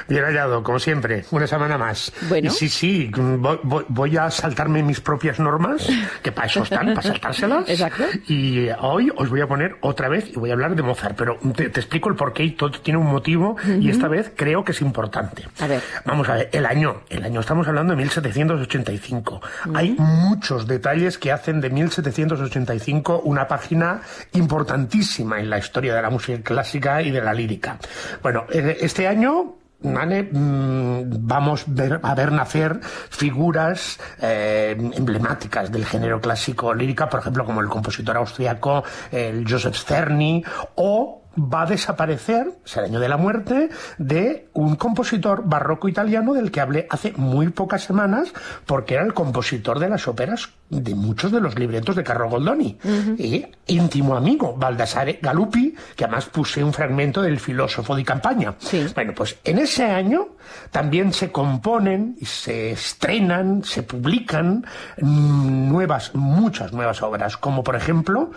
Bien hallado, como siempre, una semana más. Bueno. sí, sí, voy, a saltarme mis propias normas, que para eso están, para saltárselas. Exacto. Y hoy os voy a poner otra vez y voy a hablar de Mozart, pero te, explico el porqué y todo tiene un motivo y esta vez creo que es importante. A ver. Vamos a ver, el año, el año estamos hablando de 1785. Hay muchos detalles que hacen de 1785 una página importantísima en la historia de la música clásica y de la lírica. Bueno, eh, este año ¿Vale? Mm, vamos a ver nacer figuras eh, emblemáticas del género clásico lírica, por ejemplo, como el compositor austriaco el Joseph Czerny o va a desaparecer, es el año de la muerte, de un compositor barroco italiano del que hablé hace muy pocas semanas, porque era el compositor de las óperas de muchos de los libretos de Carlo Goldoni. Y íntimo amigo, Baldassare Galuppi, que además puse un fragmento del filósofo de campaña. Bueno, pues en ese año también se componen y se estrenan, se publican nuevas, muchas nuevas obras, como por ejemplo,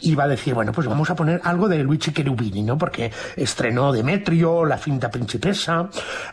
iba a decir, bueno, pues vamos a poner algo de Luigi Cherubini, ¿no? Porque estrenó Demetrio, La finta principesa.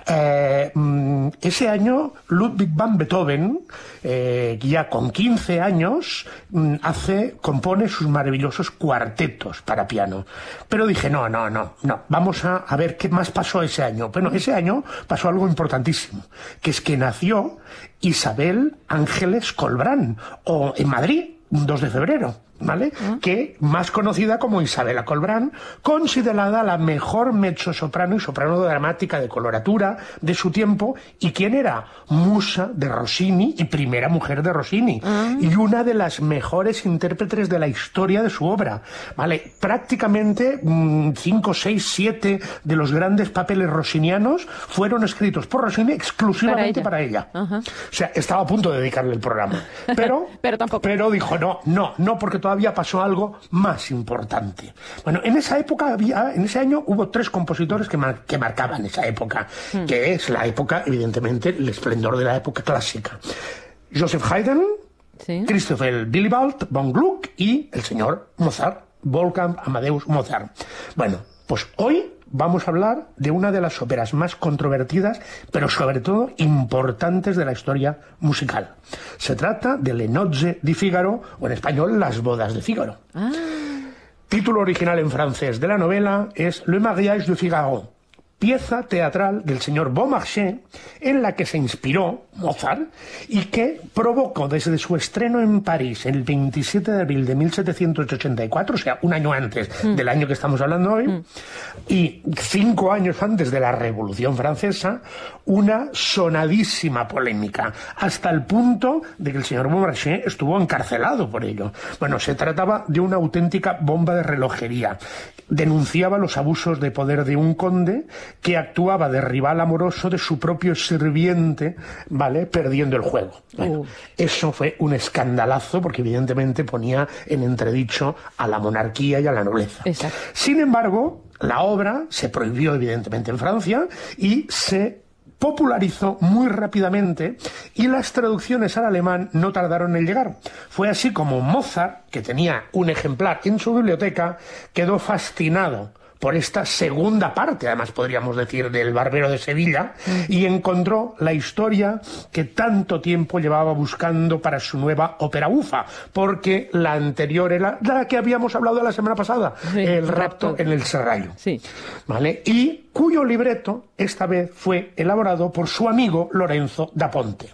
Eh, mm, ese año, Ludwig van Beethoven, eh, ya con 15 años, mm, hace, compone sus maravillosos cuartetos para piano. Pero dije, no, no, no, no, vamos a, a ver qué más pasó ese año. Bueno, ese año pasó algo importantísimo, que es que nació Isabel Ángeles Colbrán, o en Madrid, un 2 de febrero. ¿Vale? Ah. Que más conocida como Isabela Colbrán, considerada la mejor mezzo-soprano y soprano dramática de coloratura de su tiempo, y quien era musa de Rossini y primera mujer de Rossini, ah. y una de las mejores intérpretes de la historia de su obra, ¿vale? Prácticamente 5, 6, 7 de los grandes papeles rossinianos fueron escritos por Rossini exclusivamente para ella. O sea, estaba a punto de dedicarle el programa. Pero, pero, tampoco. pero dijo, no, no, no, porque todavía pasó algo más importante. Bueno, en esa época había, en ese año hubo tres compositores que, que marcaban esa época, hmm. que es la época, evidentemente, el esplendor de la época clásica. Joseph Haydn, Christopher Willibald von Gluck y el señor Mozart, Wolfgang Amadeus Mozart. Bueno, pues hoy vamos a hablar de una de las óperas más controvertidas, pero sobre todo importantes de la historia musical. Se trata de Le Nozze di Figaro, o en español, Las bodas de Figaro. Ah. Título original en francés de la novela es Le mariage de Figaro, pieza teatral del señor Beaumarchais en la que se inspiró Mozart y que provocó desde su estreno en París el 27 de abril de 1784, o sea, un año antes mm. del año que estamos hablando hoy, mm. y cinco años antes de la Revolución Francesa, una sonadísima polémica, hasta el punto de que el señor Beaumarchais estuvo encarcelado por ello. Bueno, se trataba de una auténtica bomba de relojería. Denunciaba los abusos de poder de un conde que actuaba de rival amoroso de su propio sirviente, ¿vale? Perdiendo el juego. Uh. Eso fue un escandalazo porque evidentemente ponía en entredicho a la monarquía y a la nobleza. Sin embargo, la obra se prohibió evidentemente en Francia y se popularizó muy rápidamente y las traducciones al alemán no tardaron en llegar. Fue así como Mozart, que tenía un ejemplar en su biblioteca, quedó fascinado por esta segunda parte, además podríamos decir, del Barbero de Sevilla, y encontró la historia que tanto tiempo llevaba buscando para su nueva ópera bufa, porque la anterior era la que habíamos hablado la semana pasada, El rapto en el Serrallo. Sí. ¿Vale? Y cuyo libreto esta vez fue elaborado por su amigo Lorenzo da Ponte.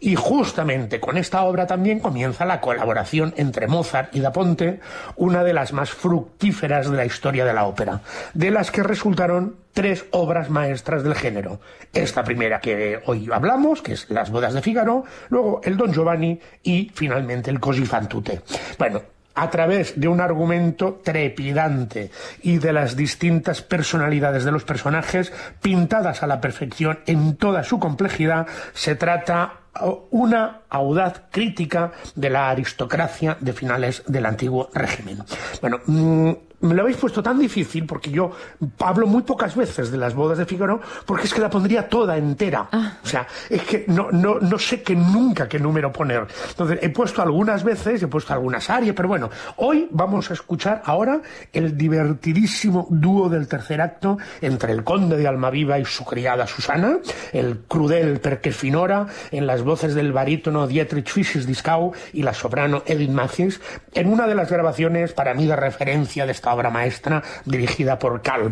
Y justamente con esta obra también comienza la colaboración entre Mozart y Da Ponte, una de las más fructíferas de la historia de la ópera, de las que resultaron tres obras maestras del género. Esta primera que hoy hablamos, que es Las bodas de Figaro, luego el Don Giovanni y finalmente el Così fan tutte. Bueno, a través de un argumento trepidante y de las distintas personalidades de los personajes pintadas a la perfección en toda su complejidad, se trata una audaz crítica de la aristocracia de finales del antiguo régimen. Bueno, mm, me lo habéis puesto tan difícil porque yo hablo muy pocas veces de las bodas de Figaro porque es que la pondría toda entera. Ah. O sea, es que no, no, no sé qué nunca qué número poner. Entonces, he puesto algunas veces, he puesto algunas áreas, pero bueno, hoy vamos a escuchar ahora el divertidísimo dúo del tercer acto entre el conde de Almaviva y su criada Susana, el crudel Perquefinora, en las voces del barítono Dietrich Fischer-Dieskau y la soprano Edith Matthews, en una de las grabaciones para mí de referencia de esta obra maestra dirigida por Carl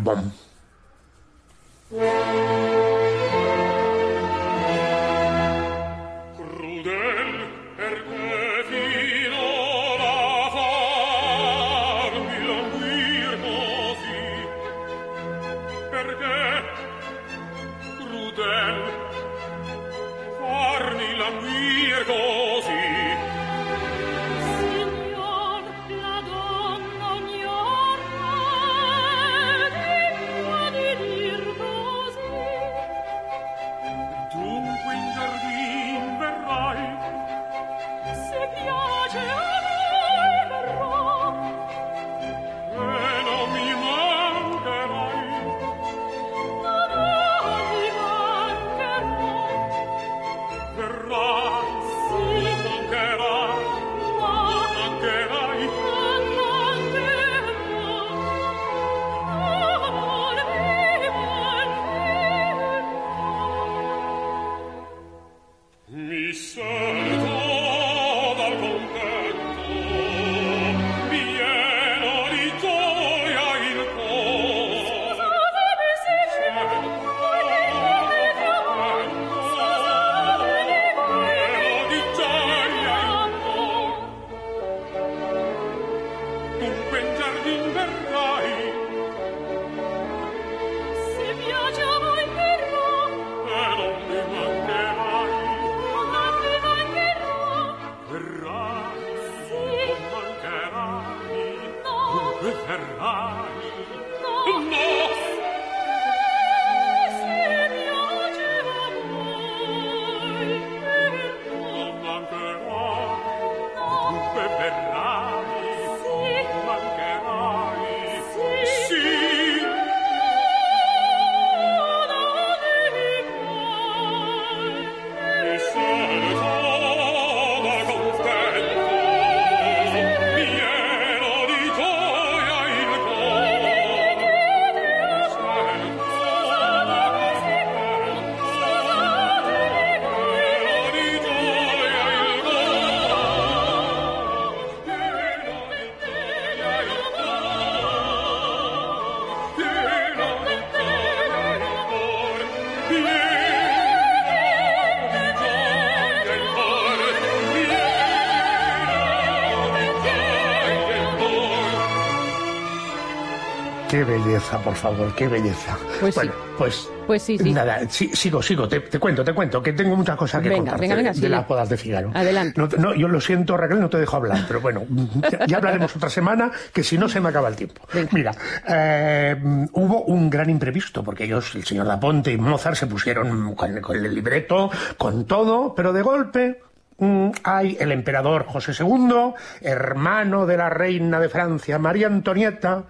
Qué belleza, por favor, qué belleza. Pues bueno, pues pues sí, sí. Nada, sigo, sigo, te, cuento, te cuento, que tengo muchas cosas que contar de las bodas de Figaro. Adelante. No, yo lo siento, Raquel, no te dejo hablar, pero bueno, ya, hablaremos otra semana, que si no se me acaba el tiempo. Mira, eh, hubo un gran imprevisto, porque ellos, el señor Daponte y Mozart, se pusieron con, con el libreto, con todo, pero de golpe mm, hay el emperador José II, hermano de la reina de Francia, María Antonieta,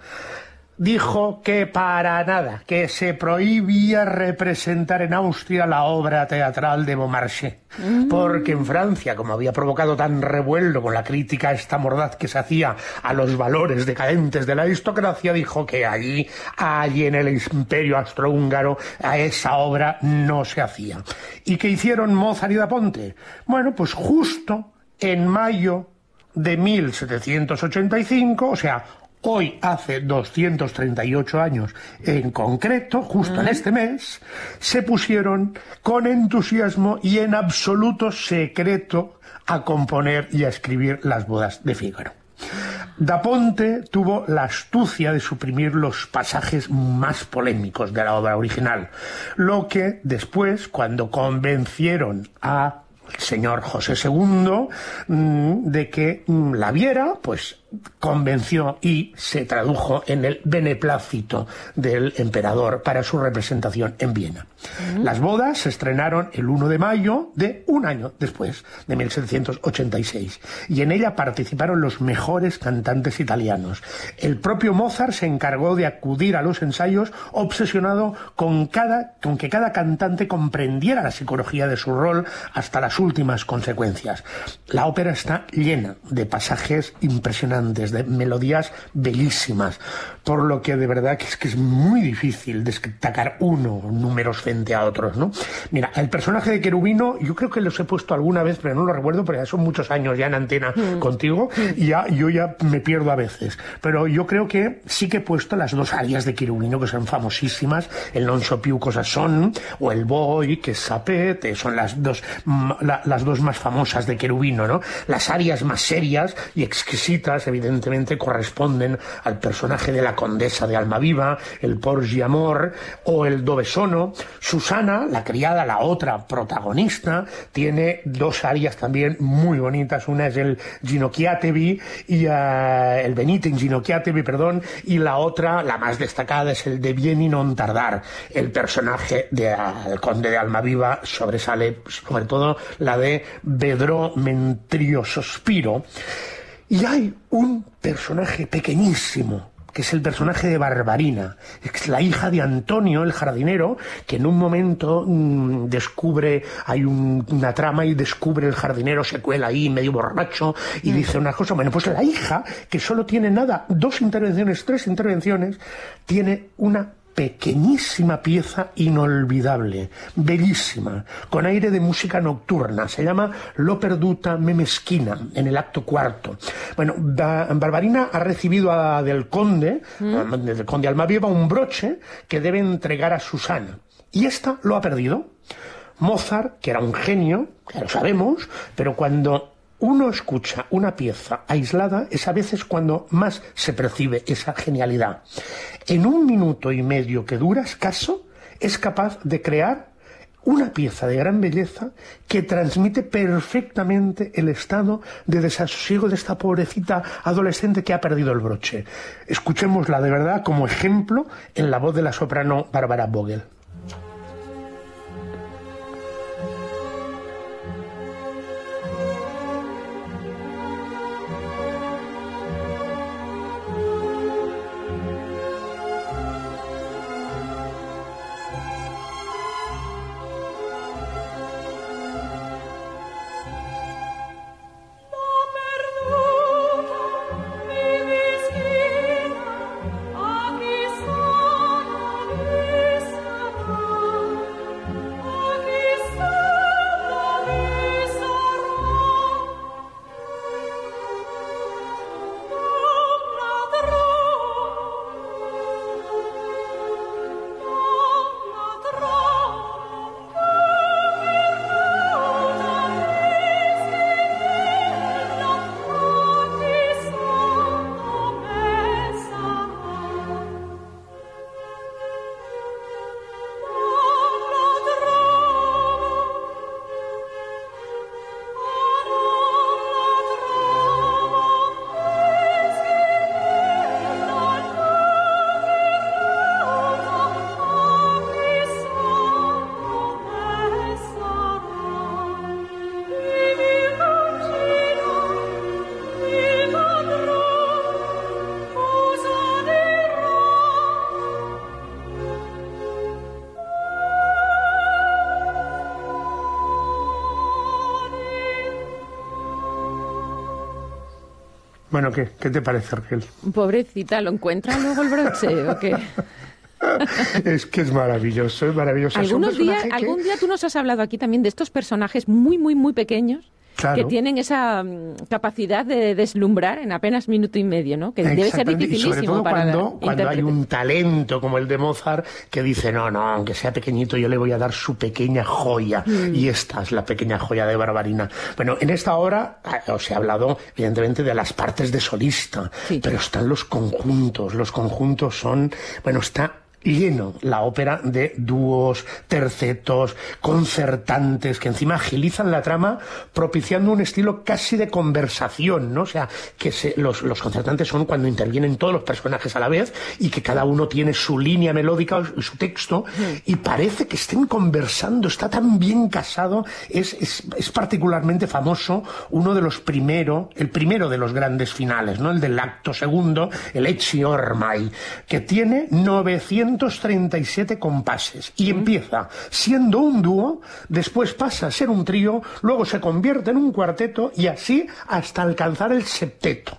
dijo que para nada, que se prohibía representar en Austria la obra teatral de Beaumarchais, mm. porque en Francia, como había provocado tan revuelo con la crítica esta mordaz que se hacía a los valores decadentes de la aristocracia, dijo que allí, allí en el imperio austrohúngaro, a esa obra no se hacía. ¿Y qué hicieron Mozart y Daponte? Bueno, pues justo en mayo de 1785, o sea, hoy hace 238 años en concreto, justo en este mes, se pusieron con entusiasmo y en absoluto secreto a componer y a escribir las bodas de Fígaro. Da Ponte tuvo la astucia de suprimir los pasajes más polémicos de la obra original, lo que después, cuando convencieron a señor José II mm, de que mm, la viera, pues convenció y se tradujo en el beneplácito del emperador para su representación en Viena. Las bodas se estrenaron el 1 de mayo de un año después, de 1786, y en ella participaron los mejores cantantes italianos. El propio Mozart se encargó de acudir a los ensayos obsesionado con, cada, con que cada cantante comprendiera la psicología de su rol hasta últimas consecuencias. La ópera está llena de pasajes impresionantes de melodías bellísimas, por lo que de verdad que es que es muy difícil destacar uno números frente a otros, ¿no? Mira, el personaje de Querubino, yo creo que los he puesto alguna vez, pero no lo recuerdo, porque ya son muchos años ya en antena mm. contigo, y ya, yo ya me pierdo a veces. Pero yo creo que sí que he puesto las dos arias de Querubino, que son famosísimas, el Non so più cosa son, o el Boy, que es Sapete, son las dos, las dos más famosas de Querubino, ¿no? Las arias más serias y exquisitas evidentemente corresponden al personaje de la condesa de Almaviva, el Porgi Amor o el Dovesono. Susana, la criada, la otra protagonista, tiene dos arias también muy bonitas. Una es el Ginocchiatevi y uh, el Benite Ginocchiatevi, perdón, y la otra, la más destacada, es el de Vieni non tardar. El personaje del conde de Almaviva sobresale sobre todo la de Vedrò Mentrio Sospiro. Y hay un personaje pequeñísimo, que es el personaje de Barbarina, es la hija de Antonio, el jardinero, que en un momento mm, descubre, hay una trama y descubre el jardinero, se cuela ahí medio borracho y dice una cosa. Bueno, pues la hija, que solo tiene nada, dos intervenciones, tres intervenciones, tiene una pequeñísima pieza inolvidable, bellísima, con aire de música nocturna. Se llama Lo perduta memeschina, en el acto cuarto. Bueno, Barbarina ha recibido del conde, ¿Mm? del conde Almaviva, un broche que debe entregar a Susana. Y esta lo ha perdido. Mozart, que era un genio, ya lo sabemos, pero cuando uno escucha una pieza aislada es a veces cuando más se percibe esa genialidad. En un minuto y medio que dura escaso, es capaz de crear una pieza de gran belleza que transmite perfectamente el estado de desasosiego de esta pobrecita adolescente que ha perdido el broche. Escuchémosla de verdad como ejemplo en la voz de la soprano Bárbara Vogel. Bueno, ¿qué, qué te parece, Argel? Pobrecita, ¿lo encuentra luego el broche o qué? es que es maravilloso, es maravilloso. Algún día tú nos has hablado aquí también de estos personajes muy, muy, muy pequeños que tienen esa mm, capacidad de deslumbrar en apenas minuto y medio, ¿no? Que debe ser dificilísimo sobre todo cuando, cuando hay un talento como el de Mozart que dice, no, no, aunque sea pequeñito, yo le voy a dar su pequeña joya. Mm. Y esta es la pequeña joya de Barbarina. Bueno, en esta hora ah, os he hablado, evidentemente, de las partes de solista, pero están los conjuntos. Los conjuntos son, bueno, está lleno la ópera de dúos, tercetos, concertantes, que encima agilizan la trama, propiciando un estilo casi de conversación, ¿no? O sea, que los, los, concertantes son cuando intervienen todos los personajes a la vez y que cada uno tiene su línea melódica y su texto, y parece que estén conversando, está tan bien casado, es, es, es particularmente famoso uno de los primeros, el primero de los grandes finales, ¿no? El del acto segundo, el Ecce Ormai, que tiene 900 237 compases y empieza siendo un dúo, después pasa a ser un trío, luego se convierte en un cuarteto y así hasta alcanzar el septeto.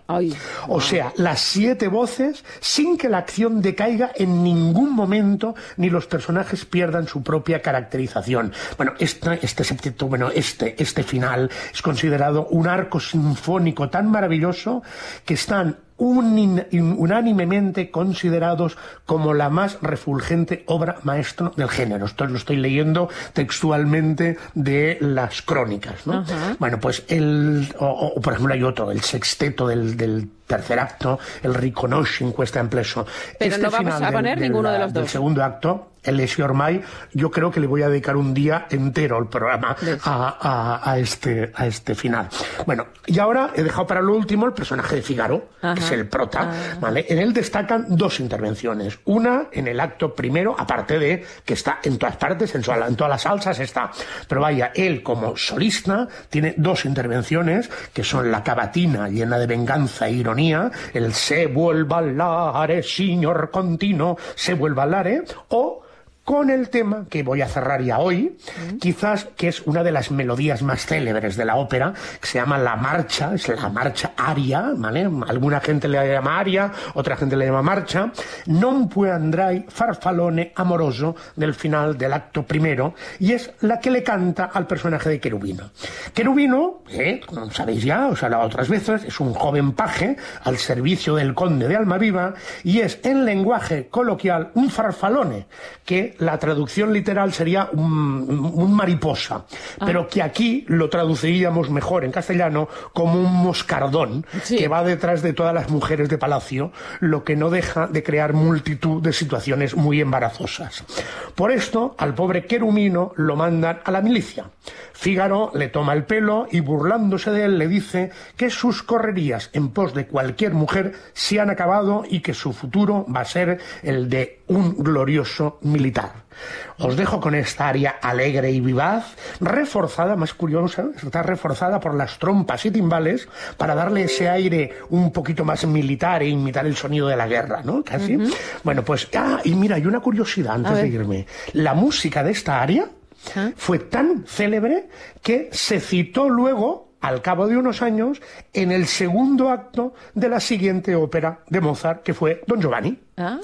O sea, las siete voces sin que la acción decaiga en ningún momento ni los personajes pierdan su propia caracterización. Bueno, este, este septeto, bueno, este, este final es considerado un arco sinfónico tan maravilloso que están unánimemente considerados como la más refulgente obra maestra del género. Esto lo estoy leyendo textualmente de las crónicas. ¿no? Bueno, pues el, o, por ejemplo hay otro, el sexteto del, del tercer acto, el Riconoscing Cuesta Empleso. Pero este no vamos a poner ninguno de los dos. El segundo acto, el Lesio Ormai, yo creo que le voy a dedicar un día entero al programa a, este, a este final. Bueno, y ahora he dejado para lo último el personaje de Figaro, que es el prota, ah. ¿vale? En él destacan dos intervenciones. Una en el acto primero, aparte de que está en todas partes, en, en todas las salsas está. Pero vaya, él como solista tiene dos intervenciones, que son la cavatina llena de venganza e ironía, el se vuelva al señor continuo, se vuelva al o con el tema que voy a cerrar ya hoy, quizás que es una de las melodías más célebres de la ópera, que se llama La Marcha, es la marcha aria, ¿vale? Alguna gente le llama aria, otra gente le llama marcha, non può andrai farfalone amoroso del final del acto primero, y es la que le canta al personaje de Querubino. Querubino, eh, como sabéis ya, os he hablado otras veces, es un joven paje al servicio del conde de Almaviva, y es en lenguaje coloquial un farfalone, que la traducción literal sería un, mariposa, ah. pero que aquí lo traduciríamos mejor en castellano como un moscardón que va detrás de todas las mujeres de palacio, lo que no deja de crear multitud de situaciones muy embarazosas. Por esto, al pobre Querumino lo mandan a la milicia. Fígaro le toma el pelo y burlándose de él le dice que sus correrías en pos de cualquier mujer se han acabado y que su futuro va a ser el de un glorioso militar. Os dejo con esta área alegre y vivaz, reforzada, más curiosa, está reforzada por las trompas y timbales para darle ese aire un poquito más militar e imitar el sonido de la guerra, ¿no? Casi. Bueno, pues, ah, y mira, hay una curiosidad antes de irme. La música de esta área fue tan célebre que se citó luego al cabo de unos años, en el segundo acto de la siguiente ópera de Mozart, que fue Don Giovanni. Ah.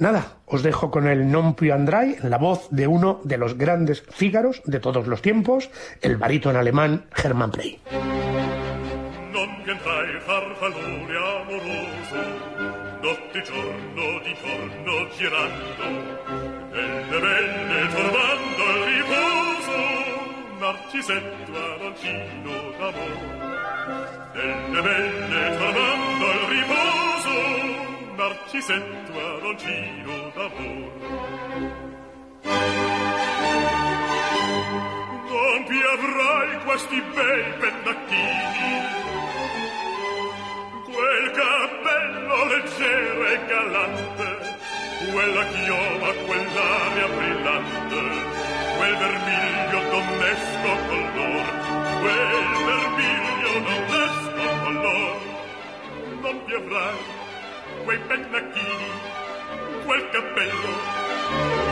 Nada, os dejo con el Non più andrai, la voz de uno de los grandes Fígaros de todos los tiempos, el barítono alemán Hermann Prey. Non amoroso, notte giorno di torno girando, belle trovando il riposo, narcisetto arancino d'amor. Delle belle trovando il riposo, narcisetto arancino d'amor. Non più avrai questi bei pennacchini, quel cappello leggero e galante, quella chioma, quell'aria brillante, quel vermiglio donnesco color, quel vermiglio donnesco color. Non ti avrai quei pennacchini, quel cappello,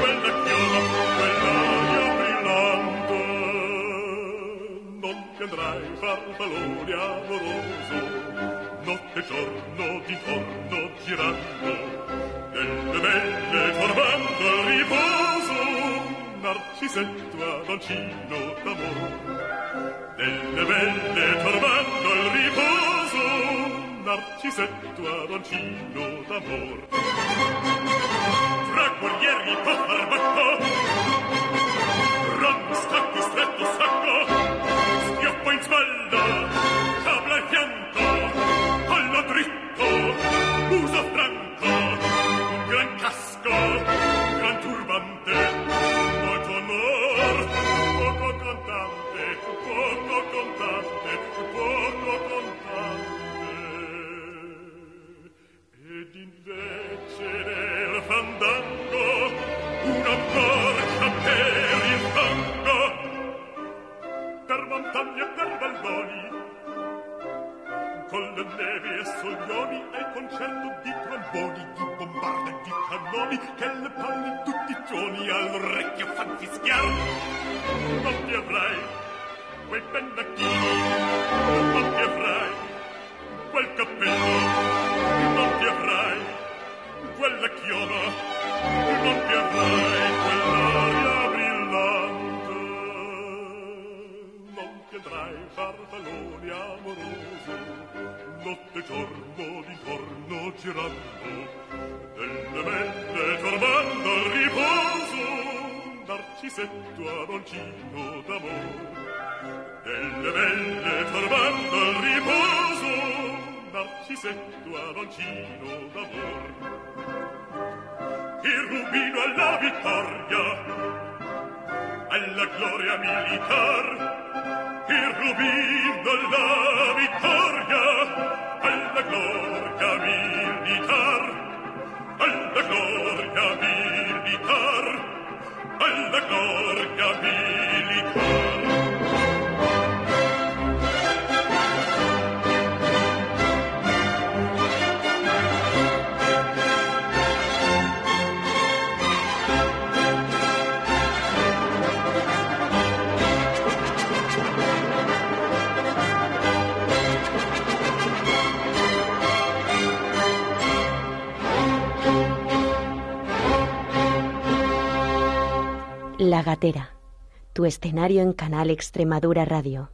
quella chioma, quell'aria brillante. Non ti andrai farfallone amoroso, notte giorno di torno girando, nelle belle tormento al riposo, Narcisetto Adoncino d'amor. Nelle belle tormento al riposo, Narcisetto Adoncino d'amor. Fra guerrieri fa farmacco, ron stacchi stretto sacco, schioppo in spalla, tabla e fianco, collo dritto, uso franco, un gran casco, un gran turbante, molto onor, poco contante, poco contante, poco contante. Quel cappello, non ti avrai quella chioma, non ti avrai quell'aria brillante, non ti andrai farfallone amoroso, notte e giorno d'intorno girando, nelle mette tornando al riposo, Narcisetto Adoncino d'amor. Nelle belle tornando al riposo, Narcisetto Adoncino d'amor. Il rubino alla vittoria, alla gloria militar, il rubino alla vittoria, alla gloria militar, alla gloria militar, alla gloria militar. La Gatera, tu escenario en Canal Extremadura Radio.